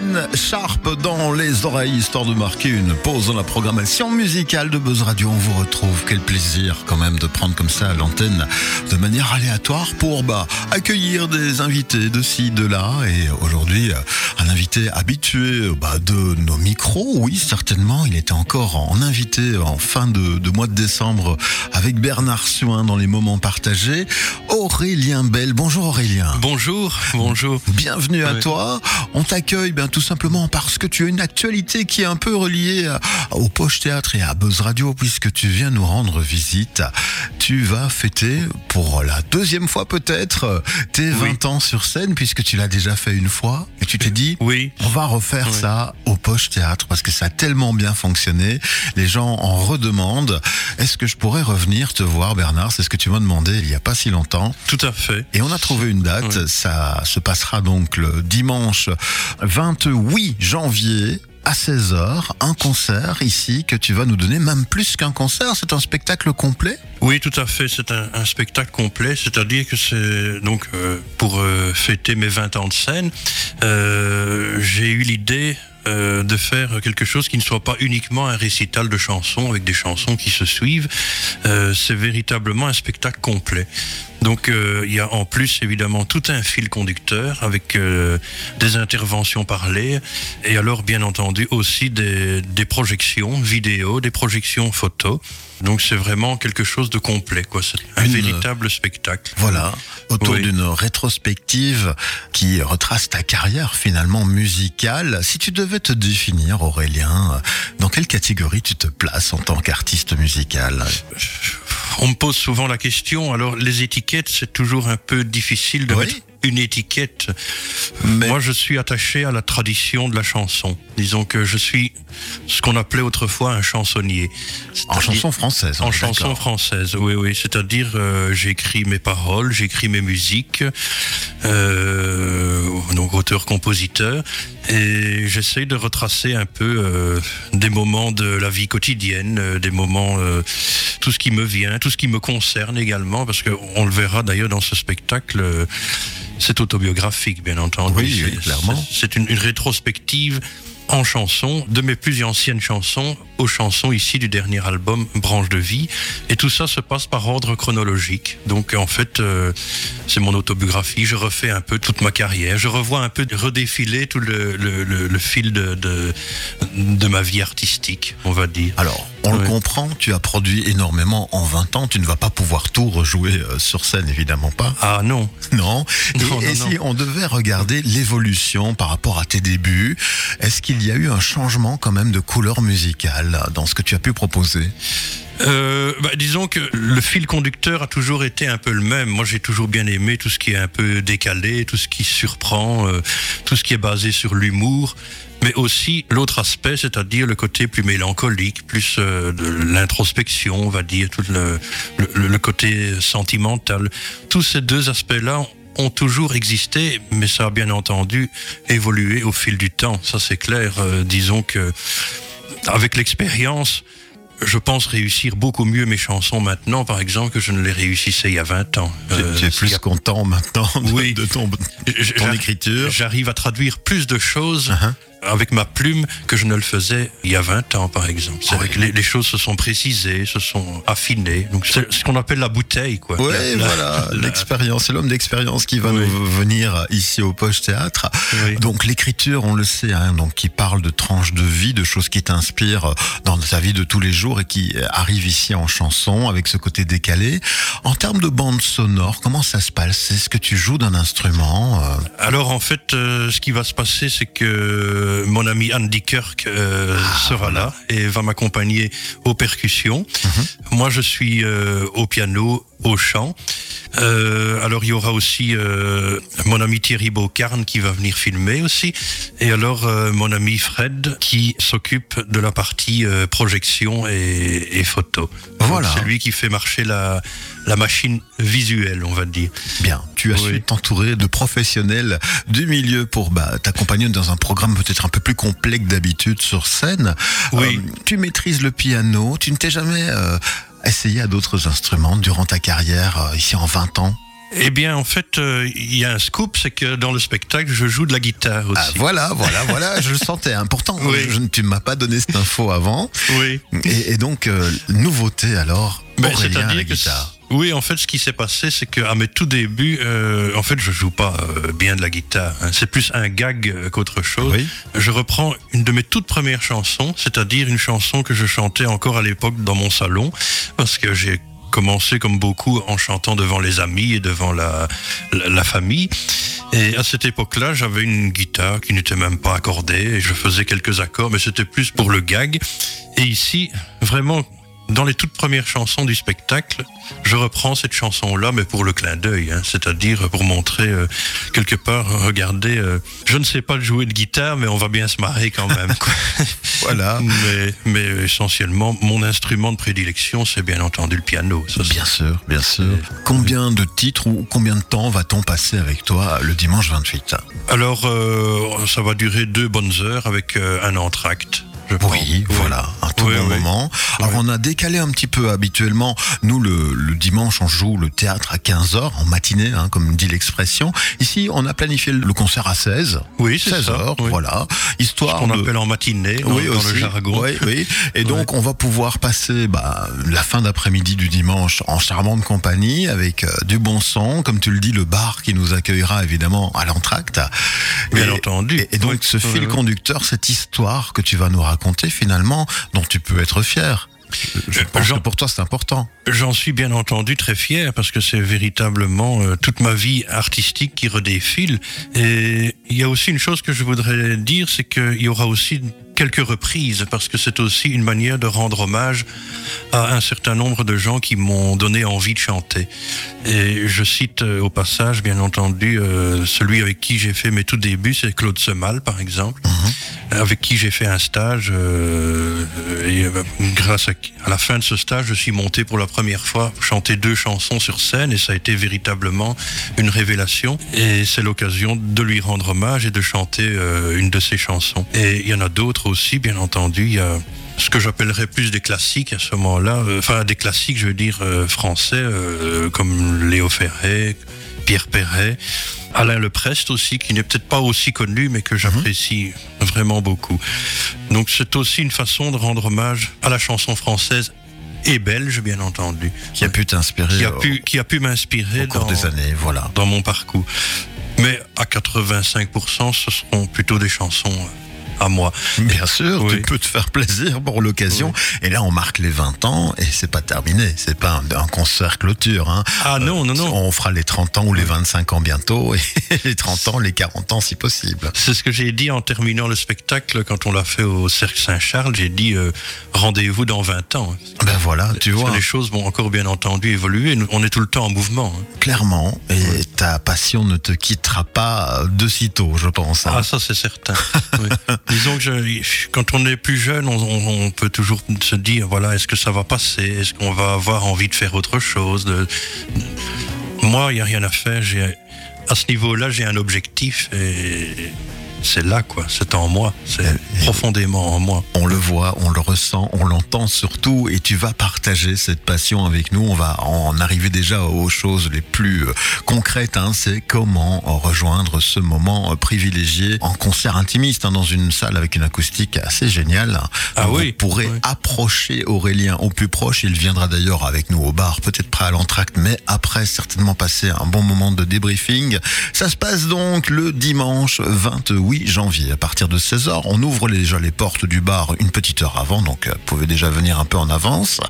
Ken Sharp dans les oreilles, histoire de marquer une pause dans la programmation musicale de Buzz Radio. On vous retrouve. Quel plaisir quand même de prendre comme ça l'antenne de manière aléatoire pour bah, accueillir des invités de ci, de là. Et aujourd'hui, un invité habitué bah, de nos micros. Oui, certainement. Il était encore en invité en fin de, de mois de décembre avec Bernard Suin dans les moments partagés. Aurélien Bell. Bonjour Aurélien. Bonjour, bonjour. Bienvenue à Oui. toi. On t'accueille bien tout simplement parce que tu as une actualité qui est un peu reliée à- au Poche Théâtre et à Buzz Radio puisque tu viens nous rendre visite. Tu vas fêter pour la deuxième fois peut-être tes 20 ans sur scène puisque tu l'as déjà fait une fois et tu t'es dit Oui, on va refaire Oui. ça au Poche Théâtre parce que ça a tellement bien fonctionné. Les gens en redemandent. Est-ce que je pourrais revenir te voir Bernard? C'est ce que tu m'as demandé il y a pas si longtemps. tout à fait. Et on a trouvé une date, ça se passera donc le dimanche 28 janvier à 16h, un concert ici que tu vas nous donner, même plus qu'un concert, c'est un spectacle complet? Oui, tout à fait. C'est un, spectacle complet, c'est-à-dire que c'est donc euh, pour euh, fêter mes 20 ans de scène, euh, j'ai eu l'idée de faire quelque chose qui ne soit pas uniquement un récital de chansons avec des chansons qui se suivent. C'est véritablement un spectacle complet. Donc euh, il y a en plus évidemment tout un fil conducteur avec euh, des interventions parlées et alors bien entendu aussi des, des projections vidéo, des projections photos. Donc c'est vraiment quelque chose de complet quoi. C'est un Une- véritable spectacle. Voilà, autour Oui. d'une rétrospective qui retrace ta carrière finalement musicale. Si tu devais te définir, Aurélien, dans quelle catégorie tu te places en tant qu'artiste musical? On me pose souvent la question. Alors les étiquettes c'est toujours un peu difficile de Oui. mettre une étiquette. Mais- Moi, je suis attaché à la tradition de la chanson. Disons que je suis ce qu'on appelait autrefois un chansonnier. En chanson française. En chanson française, oui, oui. C'est-à-dire, euh, j'écris mes paroles, j'écris mes musiques, euh, donc auteur-compositeur, et j'essaie de retracer un peu euh, des moments de la vie quotidienne, des moments, tout ce qui me vient, tout ce qui me concerne également, parce que on le verra d'ailleurs dans ce spectacle. C'est autobiographique, bien entendu. Oui, clairement. c'est- C'est une, une rétrospective en chansons, de mes plus anciennes chansons aux chansons ici du dernier album Branche de vie. Et tout ça se passe par ordre chronologique. Donc en fait, euh, c'est mon autobiographie. Je refais un peu toute ma carrière. Je revois un peu redéfiler tout le, le, le- le fil de, de, de ma vie artistique, on va dire. Alors, on le comprend, tu as produit énormément en 20 ans, tu ne vas pas pouvoir tout rejouer euh, sur scène, évidemment pas. Ah non, Non. Et, Non, et non, si on devait regarder l'évolution par rapport à tes débuts, est-ce qu'il y a eu un changement quand même de couleur musicale dans ce que tu as pu proposer? Euh, bah, disons que le fil conducteur a toujours été un peu le même. Moi, j'ai toujours bien aimé tout ce qui est un peu décalé, tout ce qui surprend, euh, tout ce qui est basé sur l'humour. Mais aussi l'autre aspect, c'est-à-dire le côté plus mélancolique, plus euh, de l'introspection, on va dire, tout le, le, le côté sentimental. Tous ces deux aspects-là ont toujours existé, mais ça a bien entendu évolué au fil du temps. Ça, c'est clair. Euh, disons que avec l'expérience, je pense réussir beaucoup mieux mes chansons maintenant, par exemple, que je ne les réussissais il y a 20 ans. Tu- Euh, Tu es il plus a- content maintenant de, Oui. de ton, ton écriture J'arrive à traduire plus de choses Uh-huh. Avec ma plume que je ne le faisais il y a 20 ans, par exemple. C'est Ah vrai que les, les choses se sont précisées, se sont affinées. Donc c'est ce qu'on appelle la bouteille, quoi. Oui, voilà, l'expérience, c'est l'homme d'expérience qui va Oui. nous venir ici au Poche Théâtre. Oui. Donc l'écriture, on le sait, hein, donc qui parle de tranches de vie, de choses qui t'inspirent dans ta vie de tous les jours et qui arrive ici en chanson avec ce côté décalé. En termes de bande sonore, comment ça se passe? Est-ce que tu joues d'un instrument euh, Alors en fait, euh, ce qui va se passer, c'est que mon ami Andy Kirk euh, Ah, sera là et va m'accompagner aux percussions. Mhm. Moi, je suis euh, au piano, au chant. Euh, alors il y aura aussi euh, mon ami Thierry Beaucarne qui va venir filmer aussi. Et alors euh, mon ami Fred qui s'occupe de la partie euh, projection et, et photo. Voilà. C'est lui qui fait marcher la, la machine visuelle, on va dire. Bien, tu as Oui. su t'entourer de professionnels du milieu pour bah, t'accompagner dans un programme peut-être un peu plus complet que d'habitude sur scène. Oui. Tu maîtrises le piano, tu ne t'es jamais essayé à d'autres instruments durant ta carrière euh, ici en 20 ans? Eh bien, en fait, euh, il y a un scoop, c'est que dans le spectacle, je joue de la guitare aussi. Ah, voilà, voilà, voilà, je le sentais. Important. Oui. Je, tu ne m'as pas donné cette info avant. Oui. Et, et donc, euh, nouveauté alors, Ben, Aurélien à la guitare. Oui, en fait, ce qui s'est passé, c'est qu'à mes tout débuts, euh, en fait, je joue pas euh, bien de la guitare. hein. C'est plus un gag euh, qu'autre chose. Oui. Je reprends une de mes toutes premières chansons, c'est-à-dire une chanson que je chantais encore à l'époque dans mon salon, parce que j'ai commencé comme beaucoup en chantant devant les amis et devant la, la, la famille. Et à cette époque-là, j'avais une guitare qui n'était même pas accordée et je faisais quelques accords, mais c'était plus pour le gag. Et ici, vraiment, dans les toutes premières chansons du spectacle, je reprends cette chanson-là, mais pour le clin d'œil, hein, c'est-à-dire pour montrer euh, quelque part, regardez, euh, je ne sais pas jouer de guitare, mais on va bien se marrer quand même. quoi. Voilà. mais, mais essentiellement, mon instrument de prédilection, c'est bien entendu le piano. Ça, Bien sûr, bien sûr. Combien de titres ou combien de temps va-t-on passer avec toi le dimanche 28 Alors, euh, ça va durer deux bonnes heures avec un entracte. Je. Oui, voilà, un tout Oui, bon oui. moment. Alors on a décalé un petit peu habituellement. Nous, le, le dimanche, on joue le théâtre à 15h, en matinée, hein, comme dit l'expression. Ici, on a planifié le concert à 16. Oui, c'est 16 ça. heures, oui. voilà. Ce Histoire qu'on de... appelle en matinée, dans, oui, dans aussi. le jargon. Oui, oui. Et donc, on va pouvoir passer bah, la fin d'après-midi du dimanche en charmante compagnie avec euh, du bon son, comme tu le dis, le bar qui nous accueillera évidemment à l'entracte. Bien Et- entendu. Et, et donc, ce fil conducteur, cette histoire que tu vas nous raconter finalement, dont tu peux être fier. Je Euh, pense Jean- que pour toi, c'est important. J'en suis bien entendu très fier parce que c'est véritablement euh, toute ma vie artistique qui redéfile. Et il y a aussi une chose que je voudrais dire, c'est qu'il y aura aussi quelques reprises parce que c'est aussi une manière de rendre hommage à un certain nombre de gens qui m'ont donné envie de chanter. Et je cite euh, au passage, bien entendu, euh, celui avec qui j'ai fait mes tout débuts, c'est Claude Semal, par exemple, avec qui j'ai fait un stage. euh, et grâce à, à la fin de ce stage, je suis monté pour la première fois chanter deux chansons sur scène et ça a été véritablement une révélation. Et c'est l'occasion de lui rendre hommage et de chanter une de ses chansons. Et il y en a d'autres aussi, bien entendu. Il y a ce que j'appellerais plus des classiques à ce moment-là. Euh, Enfin, des classiques, je veux dire, euh, français, euh, comme Léo Ferré, Pierre Perret, Alain Leprest aussi, qui n'est peut-être pas aussi connu, mais que j'apprécie vraiment beaucoup. Donc c'est aussi une façon de rendre hommage à la chanson française et belge, bien entendu, Qui a pu t'inspirer qui a pu, qui a pu m'inspirer au cours dans, des années, voilà. dans mon parcours. Mais à 85%, ce seront plutôt des chansons à moi. Bien sûr, Oui. tu peux te faire plaisir pour l'occasion. Et là, on marque les 20 ans et c'est pas terminé. C'est pas un, un concert clôture. Hein. Ah non, non, non. On fera les 30 ans ou les 25 ans bientôt et les 30 ans, les 40 ans si possible. C'est ce que j'ai dit en terminant le spectacle quand on l'a fait au Cercle Saint-Charles. J'ai dit euh, rendez-vous dans 20 ans. Ben voilà, tu vois, Les choses vont encore bien entendu évoluer. On est tout le temps en mouvement. hein. clairement. Et ta passion ne te quittera pas de sitôt, je pense. hein. Ah, ça c'est certain. Oui. Disons que quand on est plus jeune, on, peut toujours se dire voilà, est-ce que ça va passer? Est-ce qu'on va avoir envie de faire autre chose? Moi, il n'y a rien à faire. À ce niveau-là, j'ai un objectif c'est là quoi. C'est en moi. C'est profondément en moi. On le voit, on le ressent, on l'entend surtout, et tu vas partager cette passion avec nous. On va en arriver déjà aux choses les plus euh, concrètes. hein. C'est comment rejoindre ce moment euh, privilégié en concert intimiste hein, dans une salle avec une acoustique assez géniale. Ah Vous oui, pourrez oui. approcher Aurélien au plus proche. Il viendra d'ailleurs avec nous au bar, peut-être prêt à l'entracte, mais après certainement passer un bon moment de débriefing. Ça se passe donc le dimanche 28 janvier à partir de 16h. On ouvre déjà les portes du bar une petite heure avant, donc euh, vous pouvez déjà venir un peu en avance.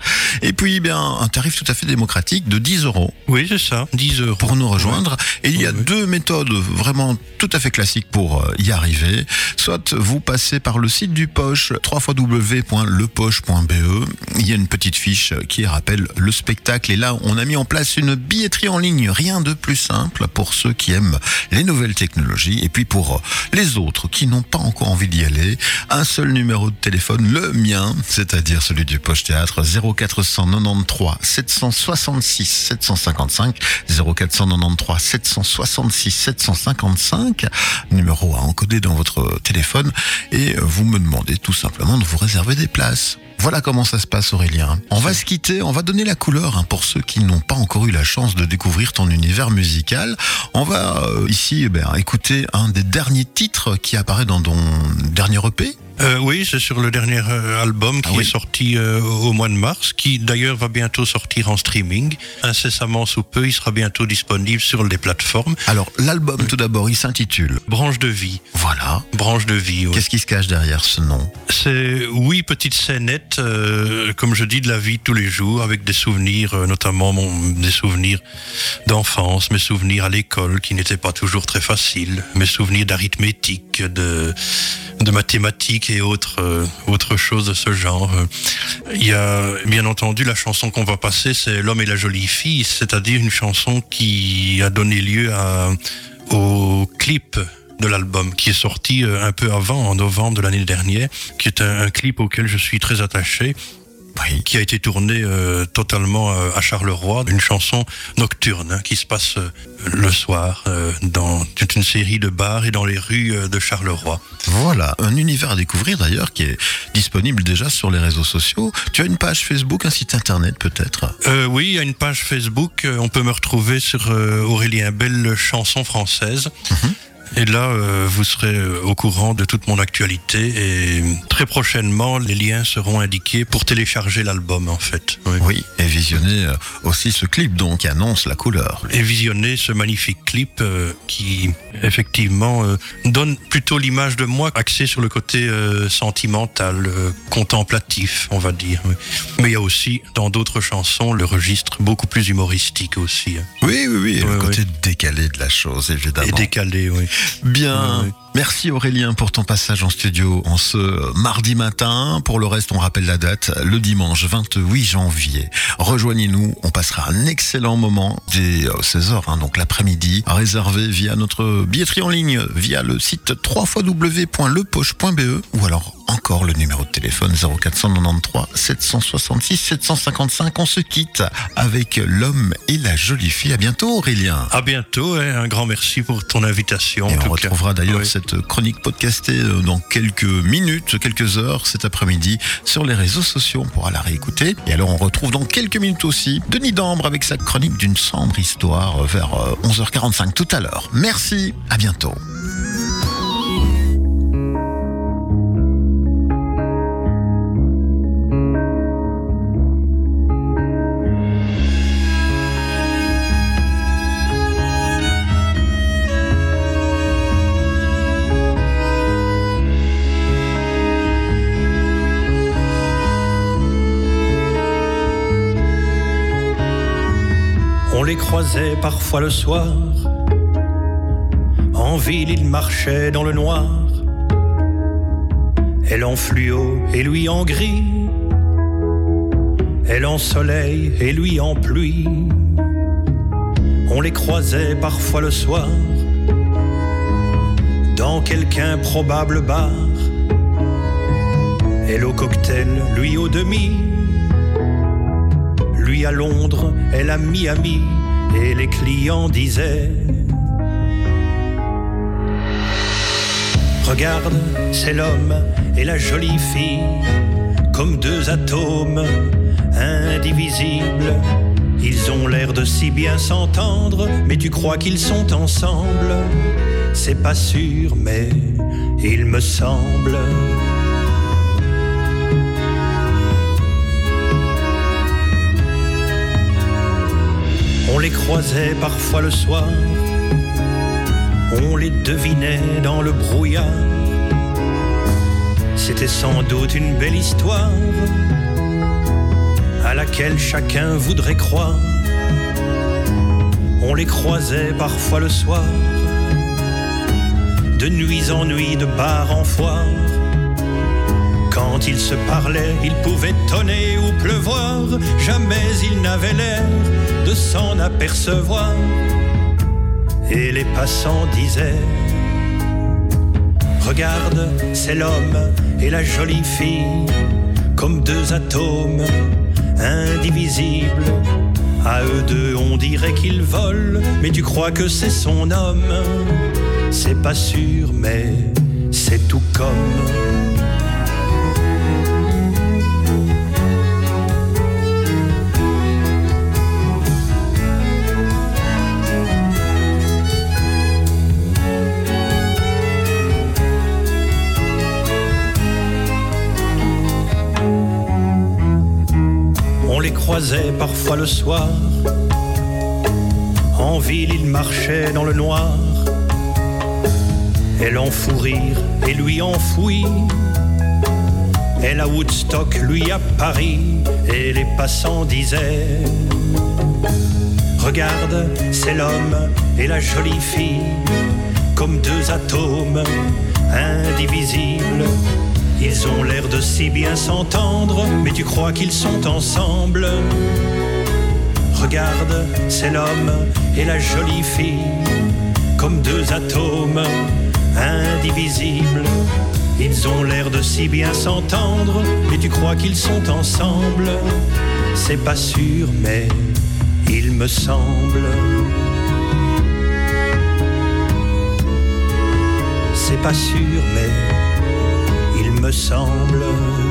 Et puis, eh bien, un tarif tout à fait démocratique de 10 euros Oui, c'est ça. 10 euros. pour nous rejoindre. Et il y a deux méthodes vraiment tout à fait classiques pour euh, y arriver. Soit vous passez par le site du Poche, www.lepoche.be. Il y a une petite fiche qui rappelle le spectacle. Et là, on a mis en place une billetterie en ligne. Rien de plus simple pour ceux qui aiment les nouvelles technologies. Et puis pour euh, autres qui n'ont pas encore envie d'y aller, un seul numéro de téléphone, le mien, c'est-à-dire celui du Poche Théâtre, 0493 766 755 0493 766 755 numéro à encoder dans votre téléphone et vous me demandez tout simplement de vous réserver des places. Voilà comment ça se passe Aurélien. On va se quitter, on va donner la couleur hein, pour ceux qui n'ont pas encore eu la chance de découvrir ton univers musical. On va euh, ici eh ben, écouter un des derniers titres qui apparaît dans ton dernier EP. Euh, oui, c'est sur le dernier euh, album qui Ah oui. est sorti euh, au mois de mars, qui d'ailleurs va bientôt sortir en streaming. Incessamment sous peu, il sera bientôt disponible sur les plateformes. Alors l'album tout d'abord, il s'intitule. Branche de vie. Voilà. Branche de vie, oui. Qu'est-ce qui se cache derrière ce nom C'est, oui, petite scénette, euh, comme je dis, de la vie tous les jours, avec des souvenirs, notamment mon, des souvenirs d'enfance, mes souvenirs à l'école qui n'étaient pas toujours très faciles, mes souvenirs d'arithmétique, de, de mathématiques et autres, euh, autres choses de ce genre. Euh, Il y a, bien entendu, la chanson qu'on va passer, c'est L'homme et la jolie fille, c'est-à-dire une chanson qui a donné lieu à, au clip de l'album qui est sorti euh, un peu avant, en novembre de l'année dernière, qui est un, un clip auquel je suis très attaché, Qui a été tourné euh, totalement euh, à Charleroi, une chanson nocturne hein, qui se passe euh, le soir dans toute une série de bars et dans les rues de Charleroi. Voilà, un univers à découvrir d'ailleurs qui est disponible déjà sur les réseaux sociaux. Tu as une page Facebook, un site internet peut-être? Oui, il y a une page Facebook, on peut me retrouver sur Aurélien Belle Chanson Française. Et là, euh, vous serez euh, au courant de toute mon actualité et très prochainement, les liens seront indiqués pour télécharger l'album en fait. Oui. Oui, et visionner euh, aussi ce clip donc qui annonce la couleur. Et visionner ce magnifique clip euh, qui effectivement euh, donne plutôt l'image de moi axée sur le côté sentimental, contemplatif, on va dire. oui. Mais il y a aussi dans d'autres chansons le registre beaucoup plus humoristique aussi. hein. Oui, oui, oui, le côté décalé de la chose évidemment. Et décalé, oui. Bien. Ouais. Merci Aurélien pour ton passage en studio en ce mardi matin. Pour le reste, on rappelle la date, le dimanche 28 janvier. Rejoignez-nous, on passera un excellent moment dès 16h, hein, donc l'après-midi, réservé via notre billetterie en ligne, via le site www.lepoche.be ou alors encore le numéro de téléphone 0493 766 755. On se quitte avec l'homme et la jolie fille. À bientôt Aurélien. À bientôt, hein, un grand merci pour ton invitation. Et en on tout retrouvera d'ailleurs Oui. cette chronique podcastée euh, dans quelques minutes, quelques heures cet après-midi sur les réseaux sociaux. On pourra la réécouter. Et alors on retrouve dans quelques minutes aussi Denis Dambre avec sa chronique d'une sombre histoire euh, vers euh, 11h45 tout à l'heure. Merci, à bientôt. Croisait parfois le soir. En ville, ils marchaient dans le noir. Elle en fluo et lui en gris. Elle en soleil et lui en pluie. On les croisait parfois le soir. Dans quelque improbable bar. Elle au cocktail, lui au demi. Lui à Londres, elle à Miami, et les clients disaient Regarde, c'est l'homme et la jolie fille, comme deux atomes indivisibles. Ils ont l'air de si bien s'entendre, mais tu crois qu'ils sont ensemble? C'est pas sûr, mais il me semble. Les croisait parfois le soir, on les devinait dans le brouillard. C'était sans doute une belle histoire à laquelle chacun voudrait croire. On les croisait parfois le soir, de nuit en nuit, de bar en foire. Quand ils se parlaient, il pouvait tonner ou pleuvoir, jamais ils n'avaient l'air de s'en apercevoir. Et les passants disaient Regarde, c'est l'homme et la jolie fille, comme deux atomes indivisibles. À eux deux, on dirait qu'ils volent, mais tu crois que c'est son homme? C'est pas sûr, mais c'est tout comme. Croisait parfois le soir. En ville, il marchait dans le noir. Elle en fou rire et lui enfouit. Elle à Woodstock, lui à Paris, et les passants disaient Regarde, c'est l'homme et la jolie fille, comme deux atomes indivisibles. Ils ont l'air de si bien s'entendre, mais tu crois qu'ils sont ensemble. Regarde, c'est l'homme et la jolie fille, comme deux atomes indivisibles. Ils ont l'air de si bien s'entendre, mais tu crois qu'ils sont ensemble. C'est pas sûr, mais il me semble. C'est pas sûr, mais semble.